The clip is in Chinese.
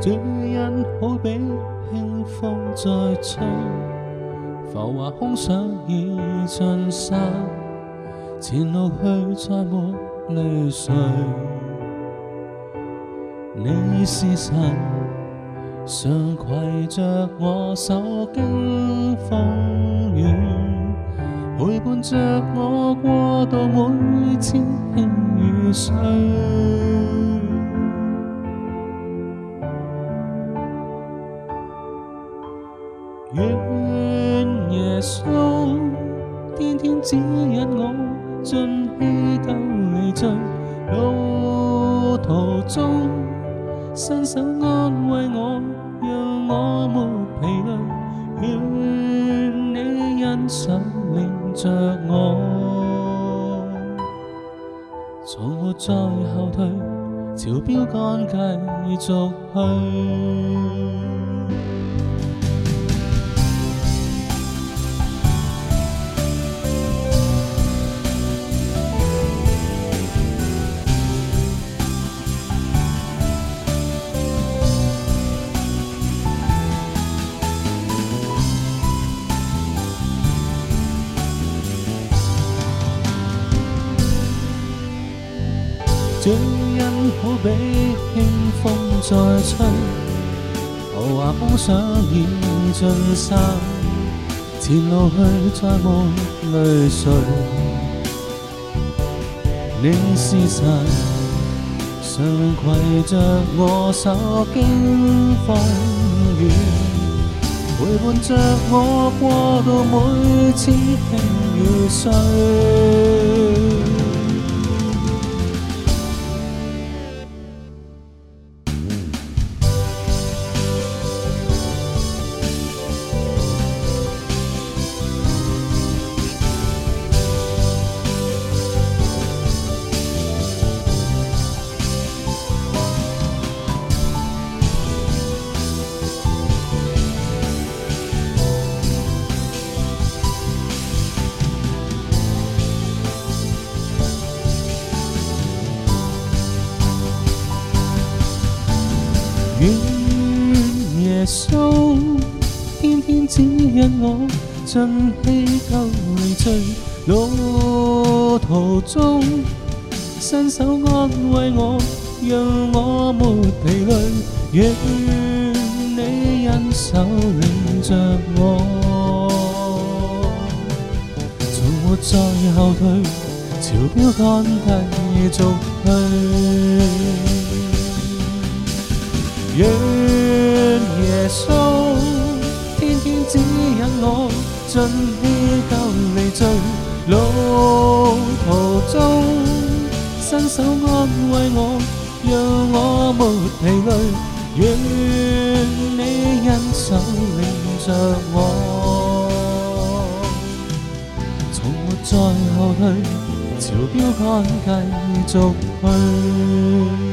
这人好比轻风在吹，浮华空想已尽散，前路去再没泪水。你是神，常携着我手经风雨，陪伴着我过渡每千轻与碎。天天指引我，尽希救离罪，路途中伸手安慰我，让我没疲累。愿你恩手领着我，从没再后退，朝标杆继续去。这恩好比轻风在吹，浮华风想已尽散，前路去再无泪水。你是神，常携着我手经风雨，陪伴着我过渡每次轻与碎。愿耶稣天天指引我，尽希救罪。路途中伸手安慰我，让我没疲累。愿你恩手领着我，从没再后退，朝标杆继续去。愿耶稣天天指引我，尽希救离罪。路途中伸手安慰我，让我没疲累。愿你恩手领着我，从没再后退，朝标杆继续去。